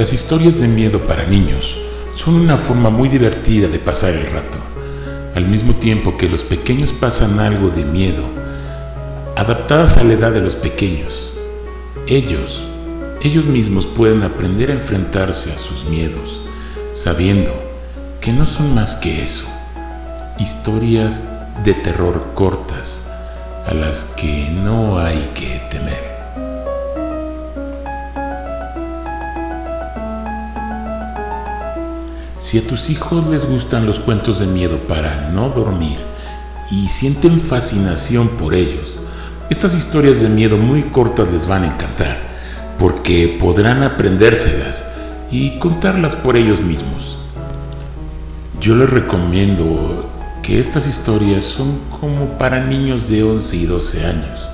Las historias de miedo para niños son una forma muy divertida de pasar el rato, al mismo tiempo que los pequeños pasan algo de miedo, adaptadas a la edad de los pequeños. Ellos, ellos mismos pueden aprender a enfrentarse a sus miedos, sabiendo que no son más que eso, historias de terror cortas a las que no hay que temer. Si a tus hijos les gustan los cuentos de miedo para no dormir y sienten fascinación por ellos, estas historias de miedo muy cortas les van a encantar, porque podrán aprendérselas y contarlas por ellos mismos. Yo les recomiendo que estas historias son como para niños de 11 y 12 años,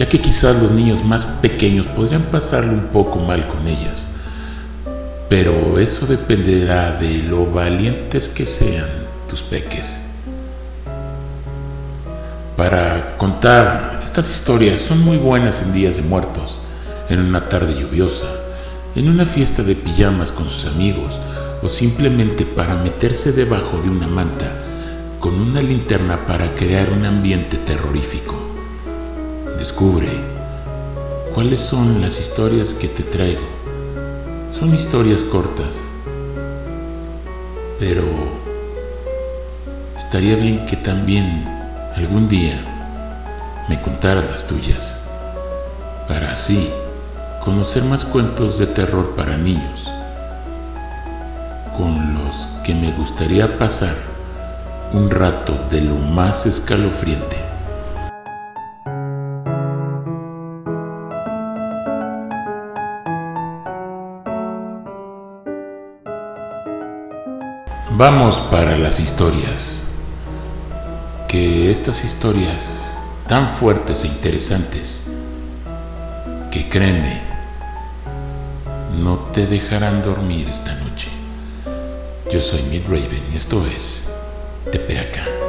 ya que quizás los niños más pequeños podrían pasarlo un poco mal con ellas pero eso dependerá de lo valientes que sean tus peques. Para contar estas historias son muy buenas en días de muertos, en una tarde lluviosa, en una fiesta de pijamas con sus amigos o simplemente para meterse debajo de una manta con una linterna para crear un ambiente terrorífico. Descubre cuáles son las historias que te traigo son historias cortas, pero estaría bien que también algún día me contaras las tuyas, para así conocer más cuentos de terror para niños, con los que me gustaría pasar un rato de lo más escalofriante. Vamos para las historias. Que estas historias tan fuertes e interesantes, que créeme, no te dejarán dormir esta noche. Yo soy Mid Raven y esto es TPAK.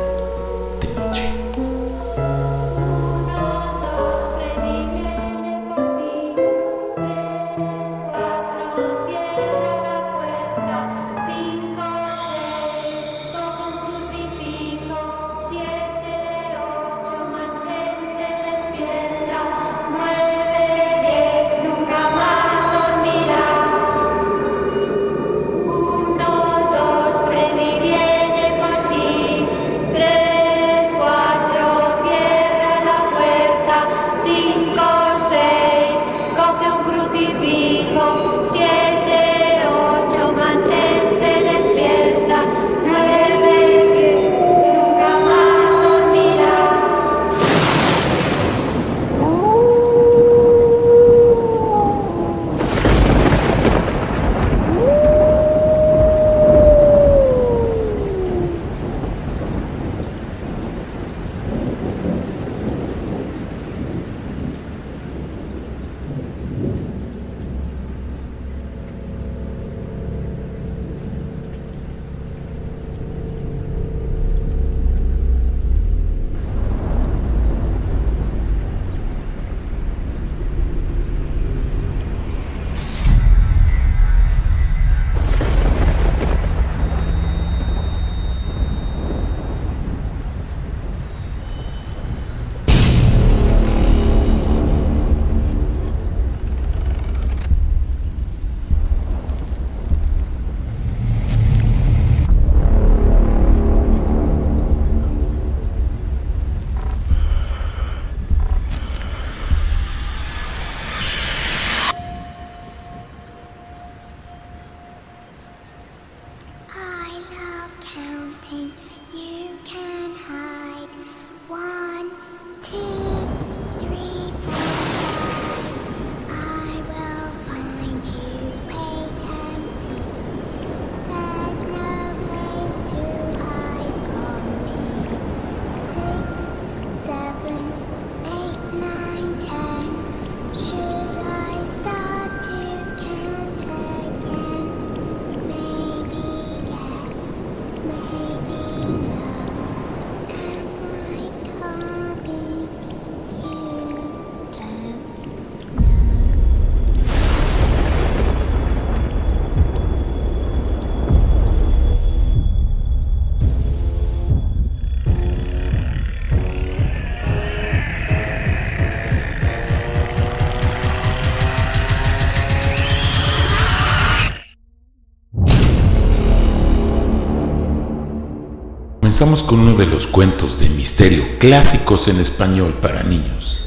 Comenzamos con uno de los cuentos de misterio clásicos en español para niños.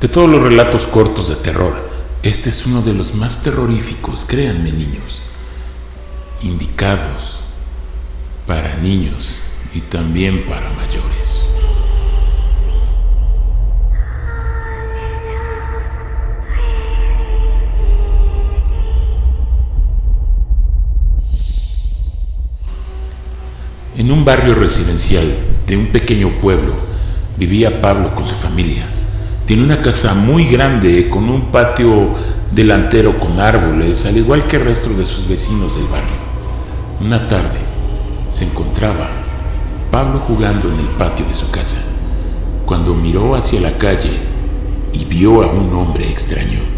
De todos los relatos cortos de terror, este es uno de los más terroríficos, créanme niños, indicados para niños y también para En un barrio residencial de un pequeño pueblo vivía Pablo con su familia. Tiene una casa muy grande con un patio delantero con árboles, al igual que el resto de sus vecinos del barrio. Una tarde se encontraba Pablo jugando en el patio de su casa, cuando miró hacia la calle y vio a un hombre extraño.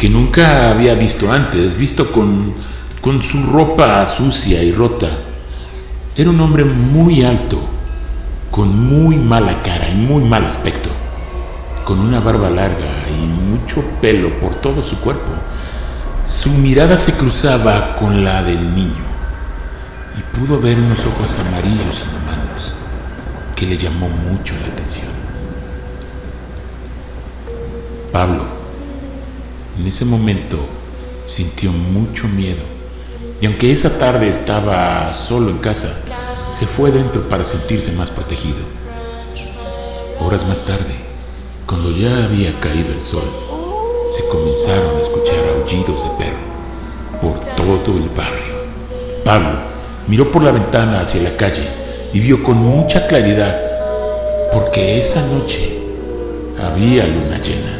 Que nunca había visto antes, visto con, con su ropa sucia y rota. Era un hombre muy alto, con muy mala cara y muy mal aspecto, con una barba larga y mucho pelo por todo su cuerpo. Su mirada se cruzaba con la del niño y pudo ver unos ojos amarillos inhumanos que le llamó mucho la atención. Pablo en ese momento sintió mucho miedo y aunque esa tarde estaba solo en casa, se fue dentro para sentirse más protegido. Horas más tarde, cuando ya había caído el sol, se comenzaron a escuchar aullidos de perro por todo el barrio. Pablo miró por la ventana hacia la calle y vio con mucha claridad, porque esa noche había luna llena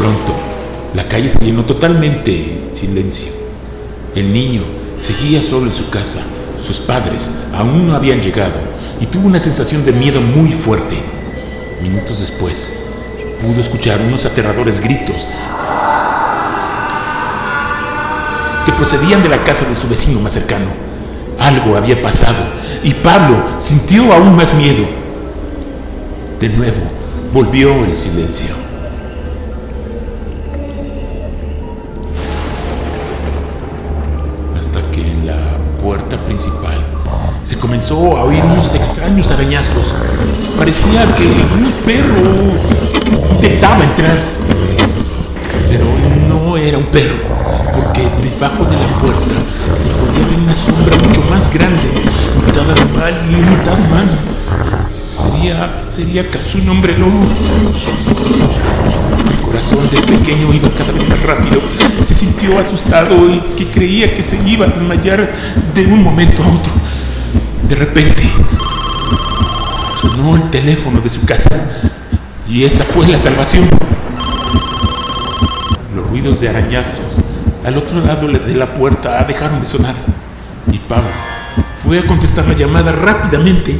pronto, la calle se llenó totalmente en silencio. El niño seguía solo en su casa. Sus padres aún no habían llegado y tuvo una sensación de miedo muy fuerte. Minutos después, pudo escuchar unos aterradores gritos que procedían de la casa de su vecino más cercano. Algo había pasado y Pablo sintió aún más miedo. De nuevo, volvió el silencio. Comenzó a oír unos extraños arañazos. Parecía que un perro intentaba entrar. Pero no era un perro, porque debajo de la puerta se podía ver una sombra mucho más grande, mitad animal y mitad humano. Sería, sería acaso un hombre lobo. El corazón del pequeño iba cada vez más rápido. Se sintió asustado y que creía que se iba a desmayar de un momento a otro. De repente, sonó el teléfono de su casa y esa fue la salvación. Los ruidos de arañazos al otro lado de la puerta dejaron de sonar y Pablo fue a contestar la llamada rápidamente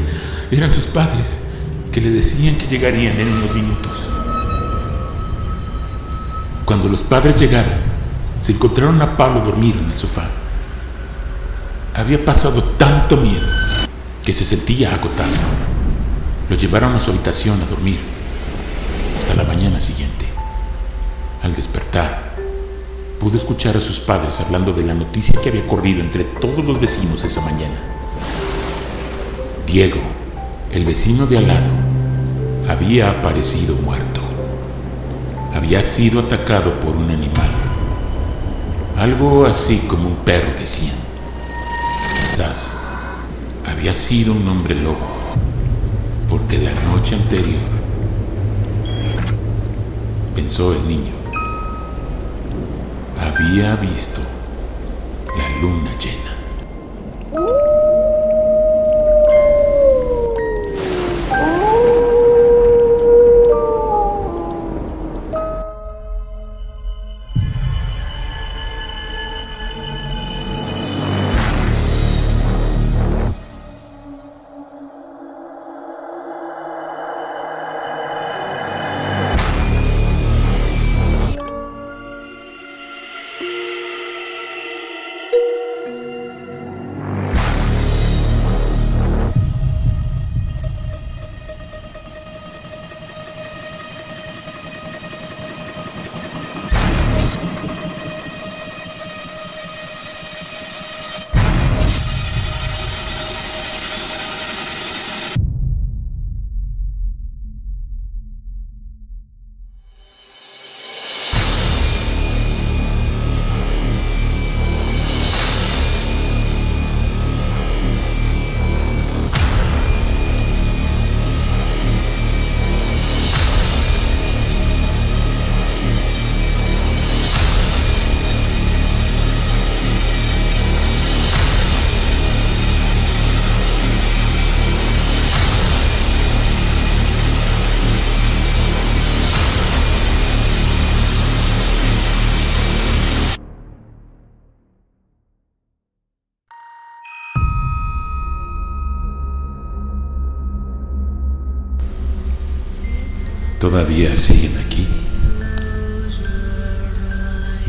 eran sus padres que le decían que llegarían en unos minutos. Cuando los padres llegaron, se encontraron a Pablo dormir en el sofá. Había pasado tanto miedo que se sentía agotado. Lo llevaron a su habitación a dormir hasta la mañana siguiente. Al despertar, pudo escuchar a sus padres hablando de la noticia que había corrido entre todos los vecinos esa mañana. Diego el vecino de al lado había aparecido muerto. Había sido atacado por un animal. Algo así como un perro, decían. Quizás había sido un hombre lobo, porque la noche anterior, pensó el niño, había visto la luna llena.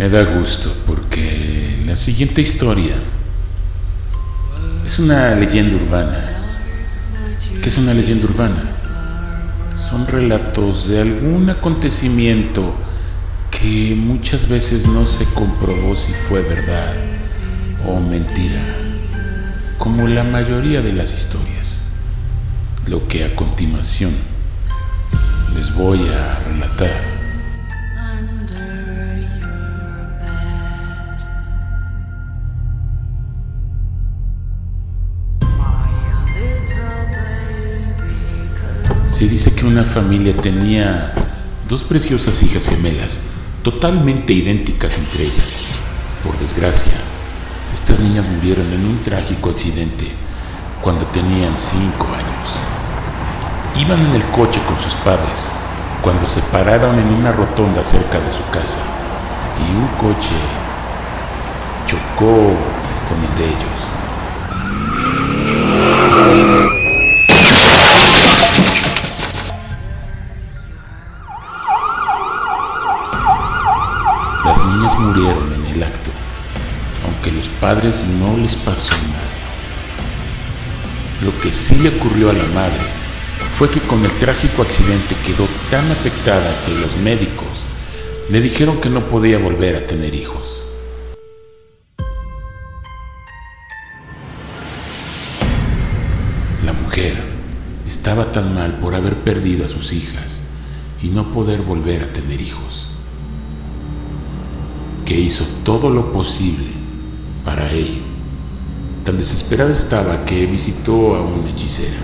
Me da gusto porque la siguiente historia es una leyenda urbana. ¿Qué es una leyenda urbana? Son relatos de algún acontecimiento que muchas veces no se comprobó si fue verdad o mentira, como la mayoría de las historias. Lo que a continuación les voy a relatar. Se dice que una familia tenía dos preciosas hijas gemelas, totalmente idénticas entre ellas. Por desgracia, estas niñas murieron en un trágico accidente cuando tenían cinco años. Iban en el coche con sus padres cuando se pararon en una rotonda cerca de su casa y un coche chocó con el de ellos. No les pasó nada. Lo que sí le ocurrió a la madre fue que con el trágico accidente quedó tan afectada que los médicos le dijeron que no podía volver a tener hijos. La mujer estaba tan mal por haber perdido a sus hijas y no poder volver a tener hijos que hizo todo lo posible para ello. Tan desesperada estaba que visitó a una hechicera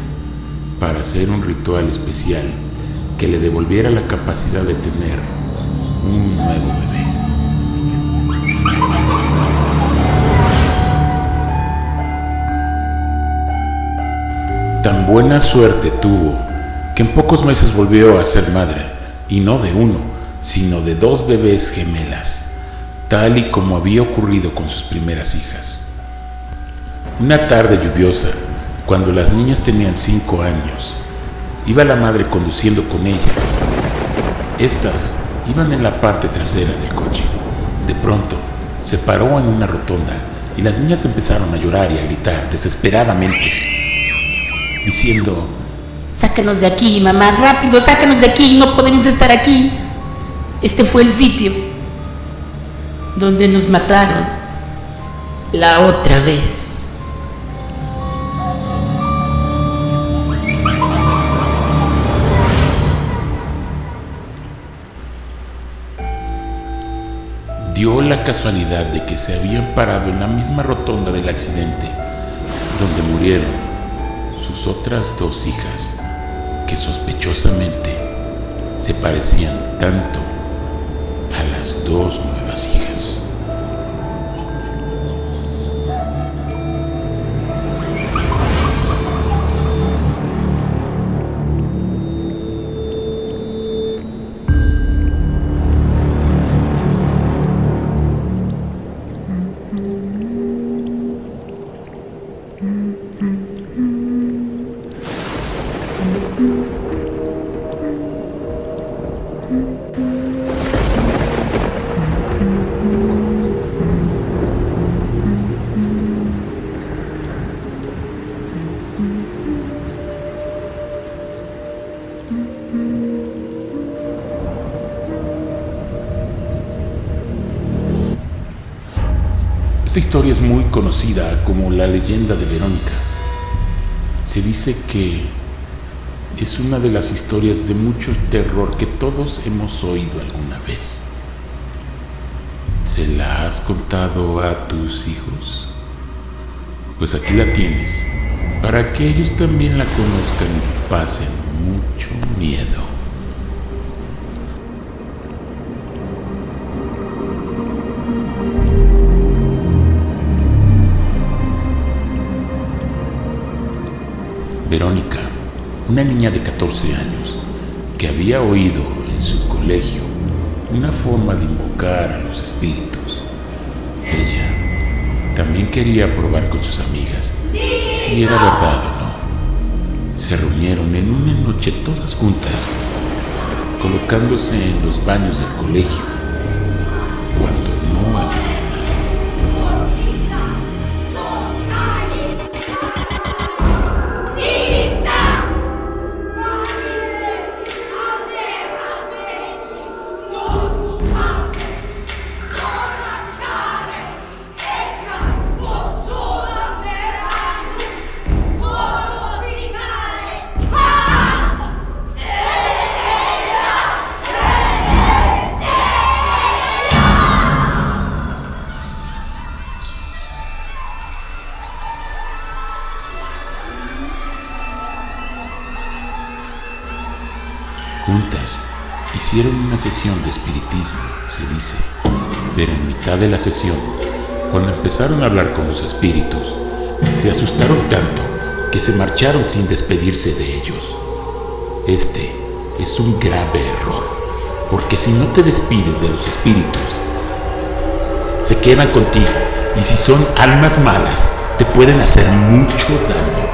para hacer un ritual especial que le devolviera la capacidad de tener un nuevo bebé. Tan buena suerte tuvo que en pocos meses volvió a ser madre, y no de uno, sino de dos bebés gemelas tal y como había ocurrido con sus primeras hijas. Una tarde lluviosa, cuando las niñas tenían cinco años, iba la madre conduciendo con ellas. Estas iban en la parte trasera del coche. De pronto, se paró en una rotonda y las niñas empezaron a llorar y a gritar desesperadamente, diciendo, Sácanos de aquí, mamá, rápido, sácanos de aquí, no podemos estar aquí. Este fue el sitio donde nos mataron la otra vez. Dio la casualidad de que se habían parado en la misma rotonda del accidente donde murieron sus otras dos hijas, que sospechosamente se parecían tanto dos nuevas hijas. Esta historia es muy conocida como la leyenda de Verónica. Se dice que es una de las historias de mucho terror que todos hemos oído alguna vez. ¿Se la has contado a tus hijos? Pues aquí la tienes, para que ellos también la conozcan y pasen mucho miedo. Verónica, una niña de 14 años, que había oído en su colegio una forma de invocar a los espíritus. Ella también quería probar con sus amigas si era verdad o no. Se reunieron en una noche todas juntas colocándose en los baños del colegio hicieron una sesión de espiritismo, se dice, pero en mitad de la sesión, cuando empezaron a hablar con los espíritus, se asustaron tanto que se marcharon sin despedirse de ellos. Este es un grave error, porque si no te despides de los espíritus, se quedan contigo y si son almas malas, te pueden hacer mucho daño.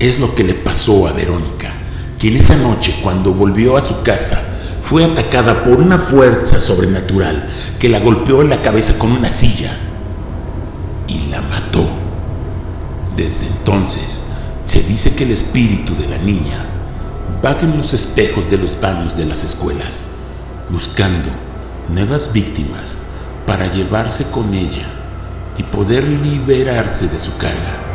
Es lo que le pasó a Verónica, quien esa noche cuando volvió a su casa fue atacada por una fuerza sobrenatural que la golpeó en la cabeza con una silla y la mató. Desde entonces se dice que el espíritu de la niña vaga en los espejos de los baños de las escuelas, buscando nuevas víctimas para llevarse con ella y poder liberarse de su carga.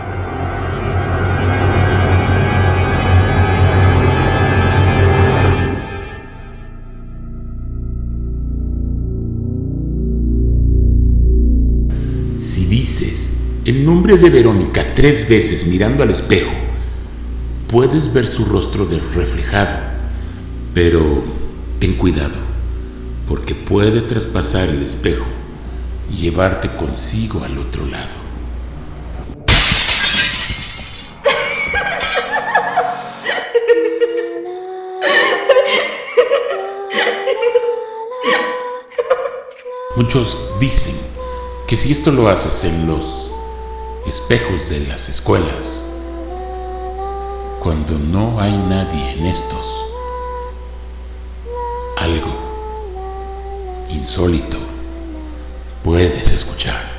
Dices el nombre de Verónica tres veces mirando al espejo, puedes ver su rostro reflejado, pero ten cuidado, porque puede traspasar el espejo y llevarte consigo al otro lado. Muchos dicen que si esto lo haces en los espejos de las escuelas, cuando no hay nadie en estos, algo insólito puedes escuchar.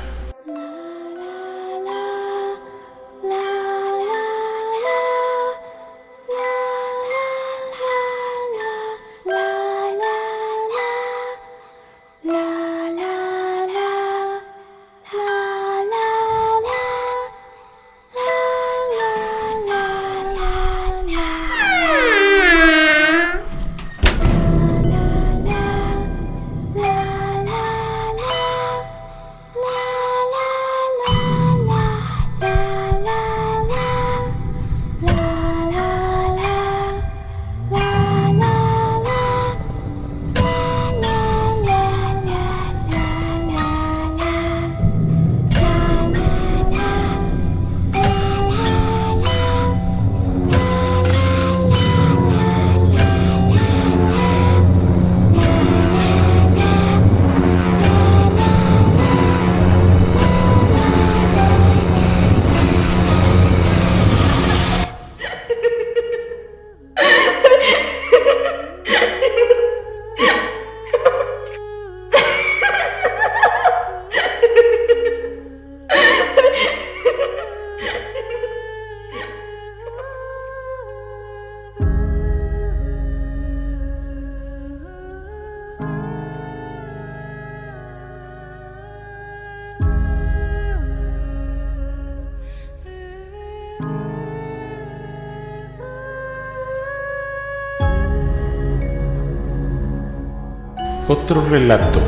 Relato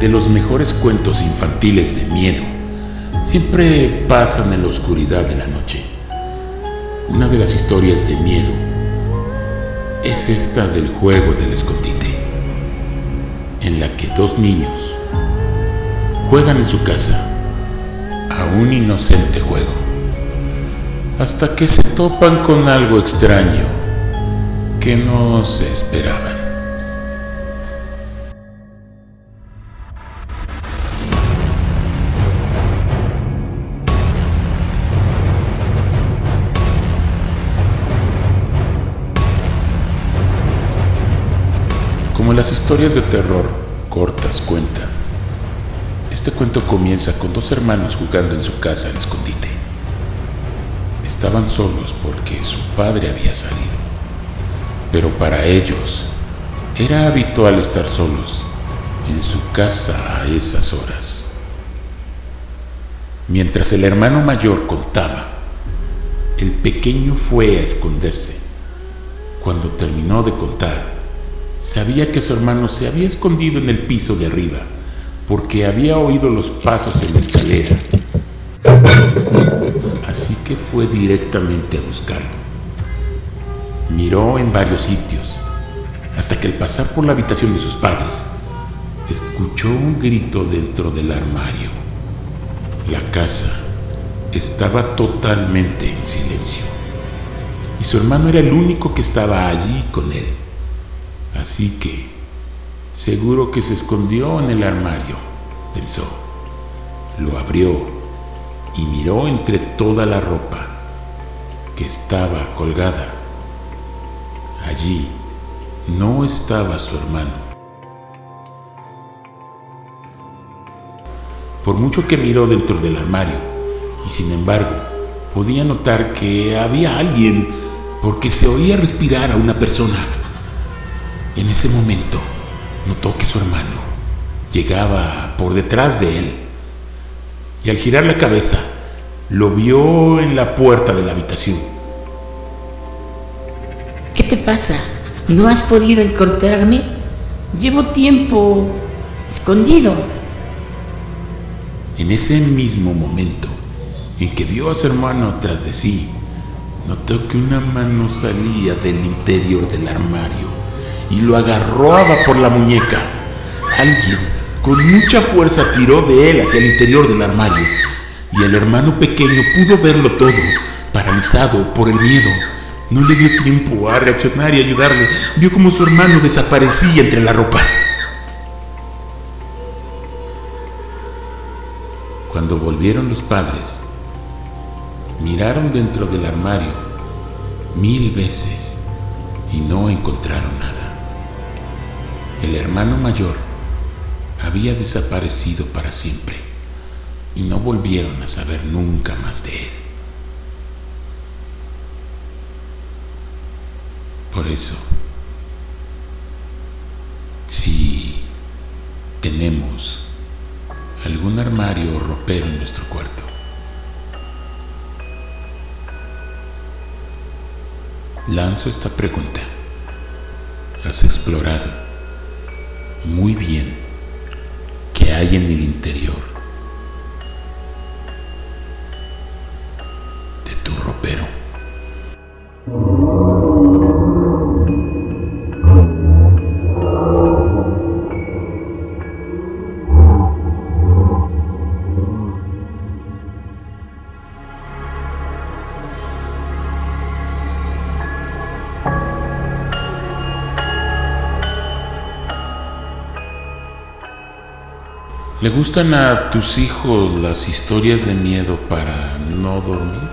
de los mejores cuentos infantiles de miedo siempre pasan en la oscuridad de la noche. Una de las historias de miedo es esta del juego del escondite, en la que dos niños juegan en su casa a un inocente juego, hasta que se topan con algo extraño que no se esperaban. Como las historias de terror cortas cuentan, este cuento comienza con dos hermanos jugando en su casa al escondite. Estaban solos porque su padre había salido, pero para ellos era habitual estar solos en su casa a esas horas. Mientras el hermano mayor contaba, el pequeño fue a esconderse. Cuando terminó de contar, Sabía que su hermano se había escondido en el piso de arriba porque había oído los pasos en la escalera. Así que fue directamente a buscarlo. Miró en varios sitios hasta que al pasar por la habitación de sus padres, escuchó un grito dentro del armario. La casa estaba totalmente en silencio y su hermano era el único que estaba allí con él. Así que, seguro que se escondió en el armario, pensó. Lo abrió y miró entre toda la ropa que estaba colgada. Allí no estaba su hermano. Por mucho que miró dentro del armario, y sin embargo, podía notar que había alguien porque se oía respirar a una persona. En ese momento notó que su hermano llegaba por detrás de él y al girar la cabeza lo vio en la puerta de la habitación. ¿Qué te pasa? ¿No has podido encontrarme? Llevo tiempo escondido. En ese mismo momento en que vio a su hermano tras de sí, notó que una mano salía del interior del armario y lo agarraba por la muñeca. Alguien con mucha fuerza tiró de él hacia el interior del armario y el hermano pequeño pudo verlo todo, paralizado por el miedo. No le dio tiempo a reaccionar y ayudarle. Vio como su hermano desaparecía entre la ropa. Cuando volvieron los padres, miraron dentro del armario mil veces y no encontraron nada. El hermano mayor había desaparecido para siempre y no volvieron a saber nunca más de él. Por eso, si tenemos algún armario o ropero en nuestro cuarto, lanzo esta pregunta. ¿Has explorado muy bien que hay en el interior ¿Le gustan a tus hijos las historias de miedo para no dormir?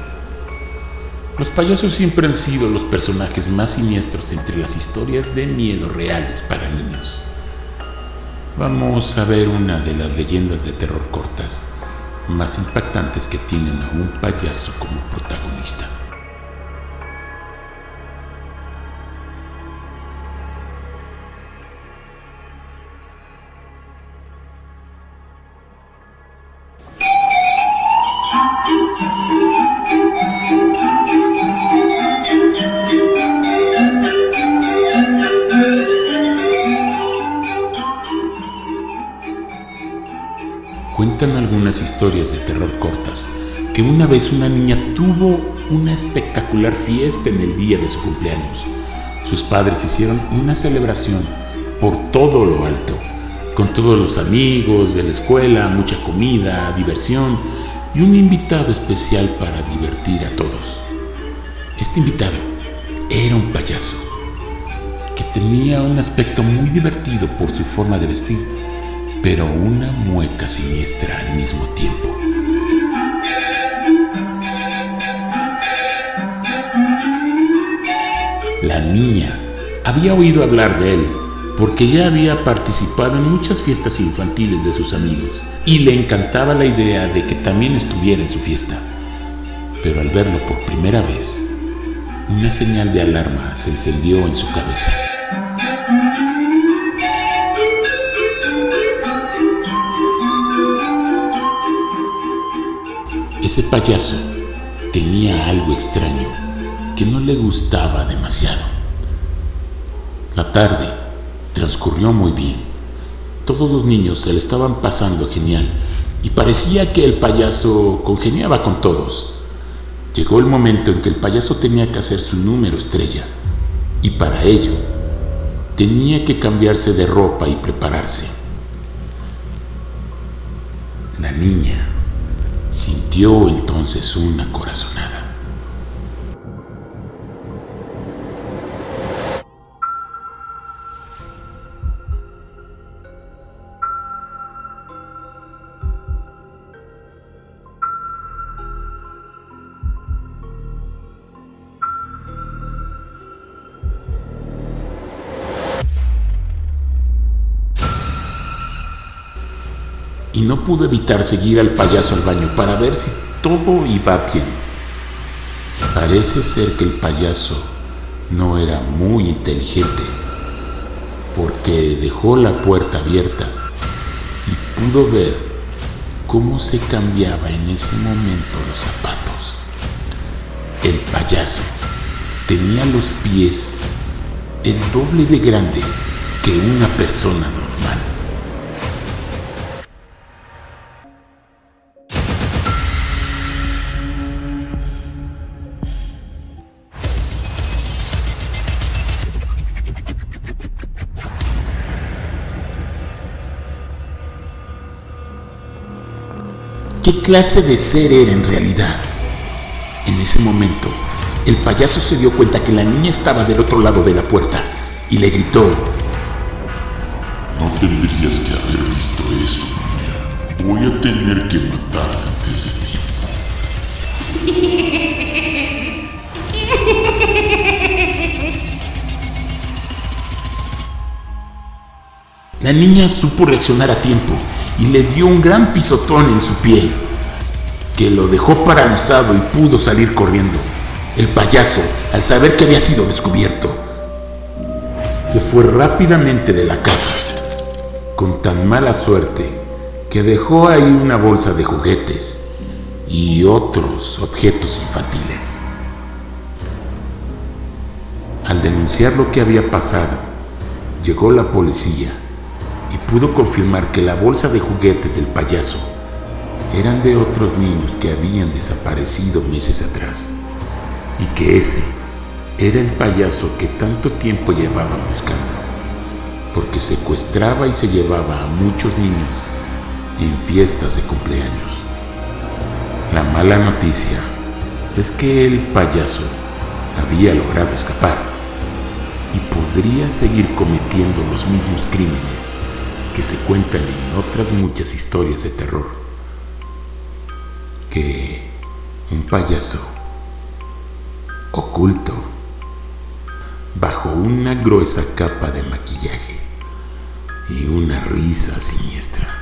Los payasos siempre han sido los personajes más siniestros entre las historias de miedo reales para niños. Vamos a ver una de las leyendas de terror cortas más impactantes que tienen a un payaso como protagonista. Historias de terror cortas que una vez una niña tuvo una espectacular fiesta en el día de su cumpleaños. Sus padres hicieron una celebración por todo lo alto, con todos los amigos de la escuela, mucha comida, diversión y un invitado especial para divertir a todos. Este invitado era un payaso que tenía un aspecto muy divertido por su forma de vestir, pero una mueca siniestra al mismo tiempo. La niña había oído hablar de él porque ya había participado en muchas fiestas infantiles de sus amigos y le encantaba la idea de que también estuviera en su fiesta. Pero al verlo por primera vez, una señal de alarma se encendió en su cabeza. Ese payaso tenía algo extraño que no le gustaba demasiado. La tarde transcurrió muy bien. Todos los niños se le estaban pasando genial y parecía que el payaso congeniaba con todos. Llegó el momento en que el payaso tenía que hacer su número estrella y para ello tenía que cambiarse de ropa y prepararse. La niña sintió entonces una corazonada. Y no pudo evitar seguir al payaso al baño para ver si todo iba bien. Parece ser que el payaso no era muy inteligente, porque dejó la puerta abierta y pudo ver cómo se cambiaba en ese momento los zapatos. El payaso tenía los pies el doble de grande que una persona normal. Clase de ser era en realidad? En ese momento, el payaso se dio cuenta que la niña estaba del otro lado de la puerta y le gritó, No tendrías que haber visto eso, niña. Voy a tener que matarte antes de tiempo. La niña supo reaccionar a tiempo y le dio un gran pisotón en su pie, que lo dejó paralizado y pudo salir corriendo. El payaso, al saber que había sido descubierto, se fue rápidamente de la casa, con tan mala suerte que dejó ahí una bolsa de juguetes y otros objetos infantiles. Al denunciar lo que había pasado, llegó la policía y pudo confirmar que la bolsa de juguetes del payaso eran de otros niños que habían desaparecido meses atrás y que ese era el payaso que tanto tiempo llevaban buscando, porque secuestraba y se llevaba a muchos niños en fiestas de cumpleaños. La mala noticia es que el payaso había logrado escapar y podría seguir cometiendo los mismos crímenes que se cuentan en otras muchas historias de terror. Un payaso oculto bajo una gruesa capa de maquillaje y una risa siniestra.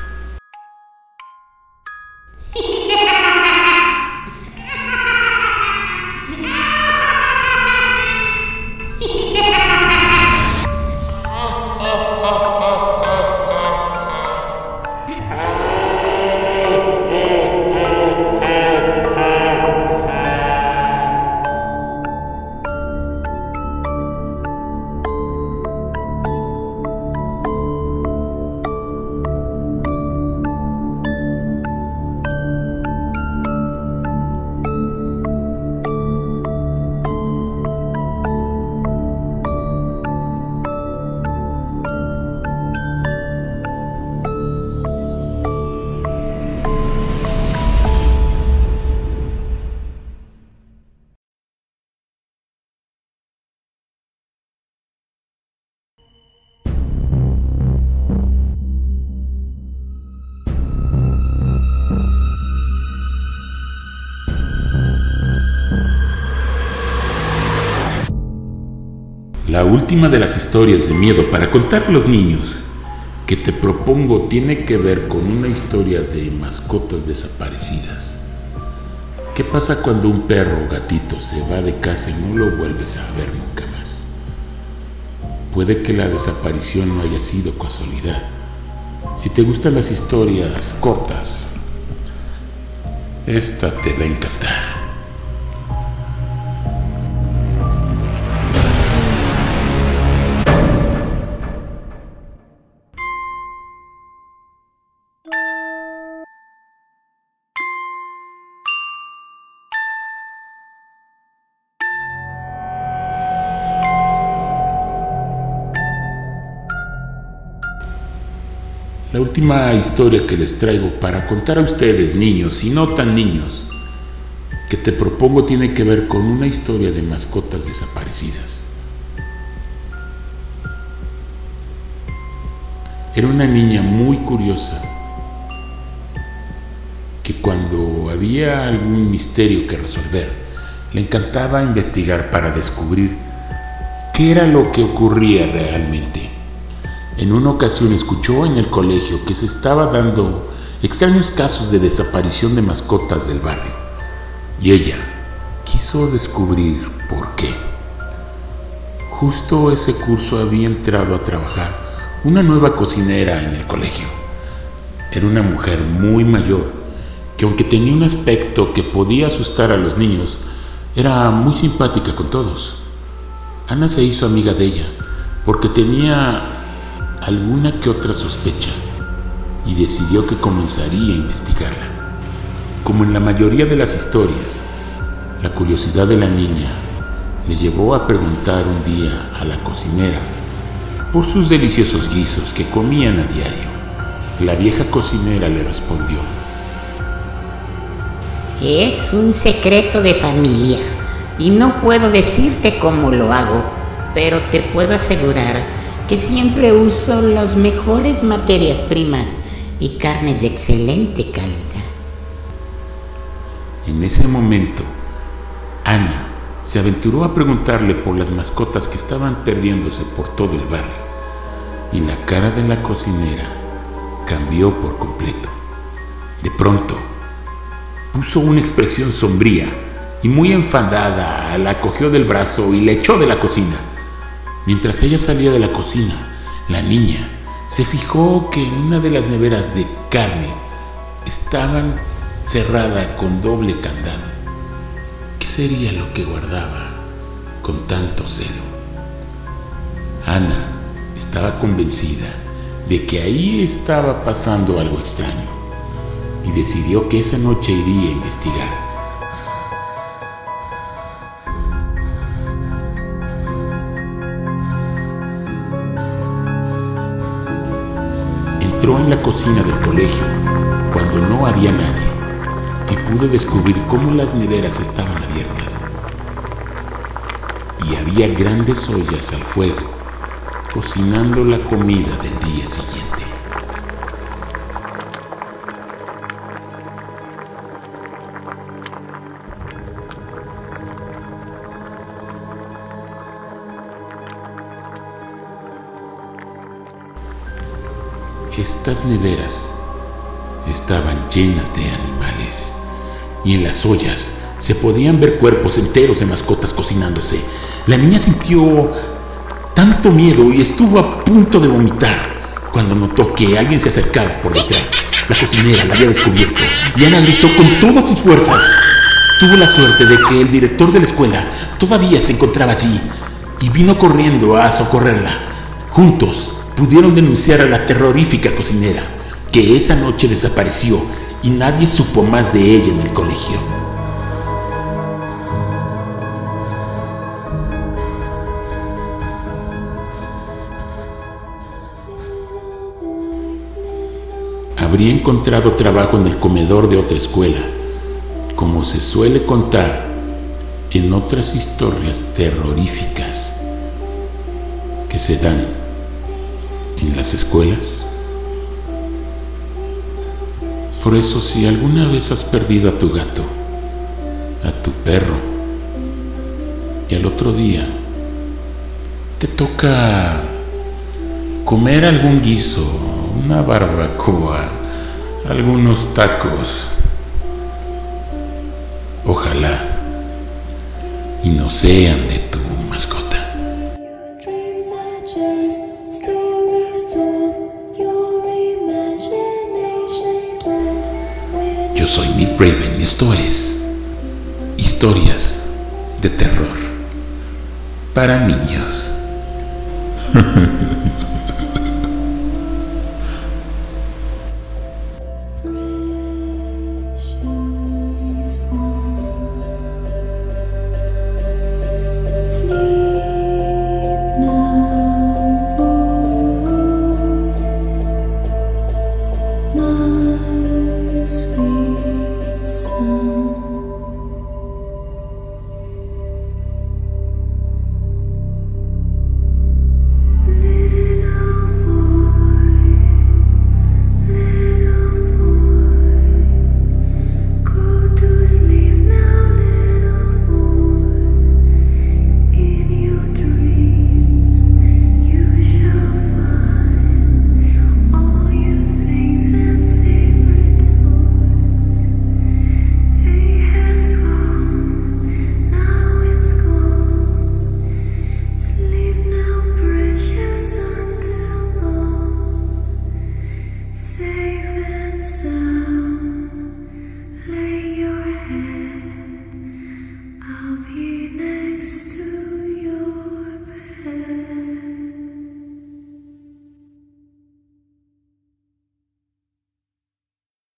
Última de las historias de miedo para contar a los niños que te propongo tiene que ver con una historia de mascotas desaparecidas. ¿Qué pasa cuando un perro o gatito se va de casa y no lo vuelves a ver nunca más? Puede que la desaparición no haya sido casualidad. Si te gustan las historias cortas, esta te va a encantar. La última historia que les traigo para contar a ustedes, niños y no tan niños, que te propongo tiene que ver con una historia de mascotas desaparecidas. Era una niña muy curiosa que cuando había algún misterio que resolver, le encantaba investigar para descubrir qué era lo que ocurría realmente. En una ocasión escuchó en el colegio que se estaba dando extraños casos de desaparición de mascotas del barrio y ella quiso descubrir por qué. Justo ese curso había entrado a trabajar una nueva cocinera en el colegio. Era una mujer muy mayor que aunque tenía un aspecto que podía asustar a los niños, era muy simpática con todos. Ana se hizo amiga de ella porque tenía alguna que otra sospecha y decidió que comenzaría a investigarla. Como en la mayoría de las historias, la curiosidad de la niña le llevó a preguntar un día a la cocinera por sus deliciosos guisos que comían a diario. La vieja cocinera le respondió, Es un secreto de familia y no puedo decirte cómo lo hago, pero te puedo asegurar que siempre uso las mejores materias primas y carne de excelente calidad. En ese momento, Ana se aventuró a preguntarle por las mascotas que estaban perdiéndose por todo el barrio y la cara de la cocinera cambió por completo. De pronto, puso una expresión sombría y muy enfadada, la cogió del brazo y le echó de la cocina. Mientras ella salía de la cocina, la niña se fijó que en una de las neveras de carne estaban cerrada con doble candado. ¿Qué sería lo que guardaba con tanto celo? Ana estaba convencida de que ahí estaba pasando algo extraño y decidió que esa noche iría a investigar. Entró en la cocina del colegio cuando no había nadie y pudo descubrir cómo las neveras estaban abiertas. Y había grandes ollas al fuego, cocinando la comida del día siguiente. Estas neveras estaban llenas de animales y en las ollas se podían ver cuerpos enteros de mascotas cocinándose. La niña sintió tanto miedo y estuvo a punto de vomitar cuando notó que alguien se acercaba por detrás. La cocinera la había descubierto y Ana gritó con todas sus fuerzas. Tuvo la suerte de que el director de la escuela todavía se encontraba allí y vino corriendo a socorrerla. Juntos pudieron denunciar a la terrorífica cocinera, que esa noche desapareció y nadie supo más de ella en el colegio. Habría encontrado trabajo en el comedor de otra escuela, como se suele contar en otras historias terroríficas que se dan en las escuelas. Por eso si alguna vez has perdido a tu gato, a tu perro, y al otro día te toca comer algún guiso, una barbacoa, algunos tacos. Ojalá y no sean de Raven esto es Historias de Terror para niños.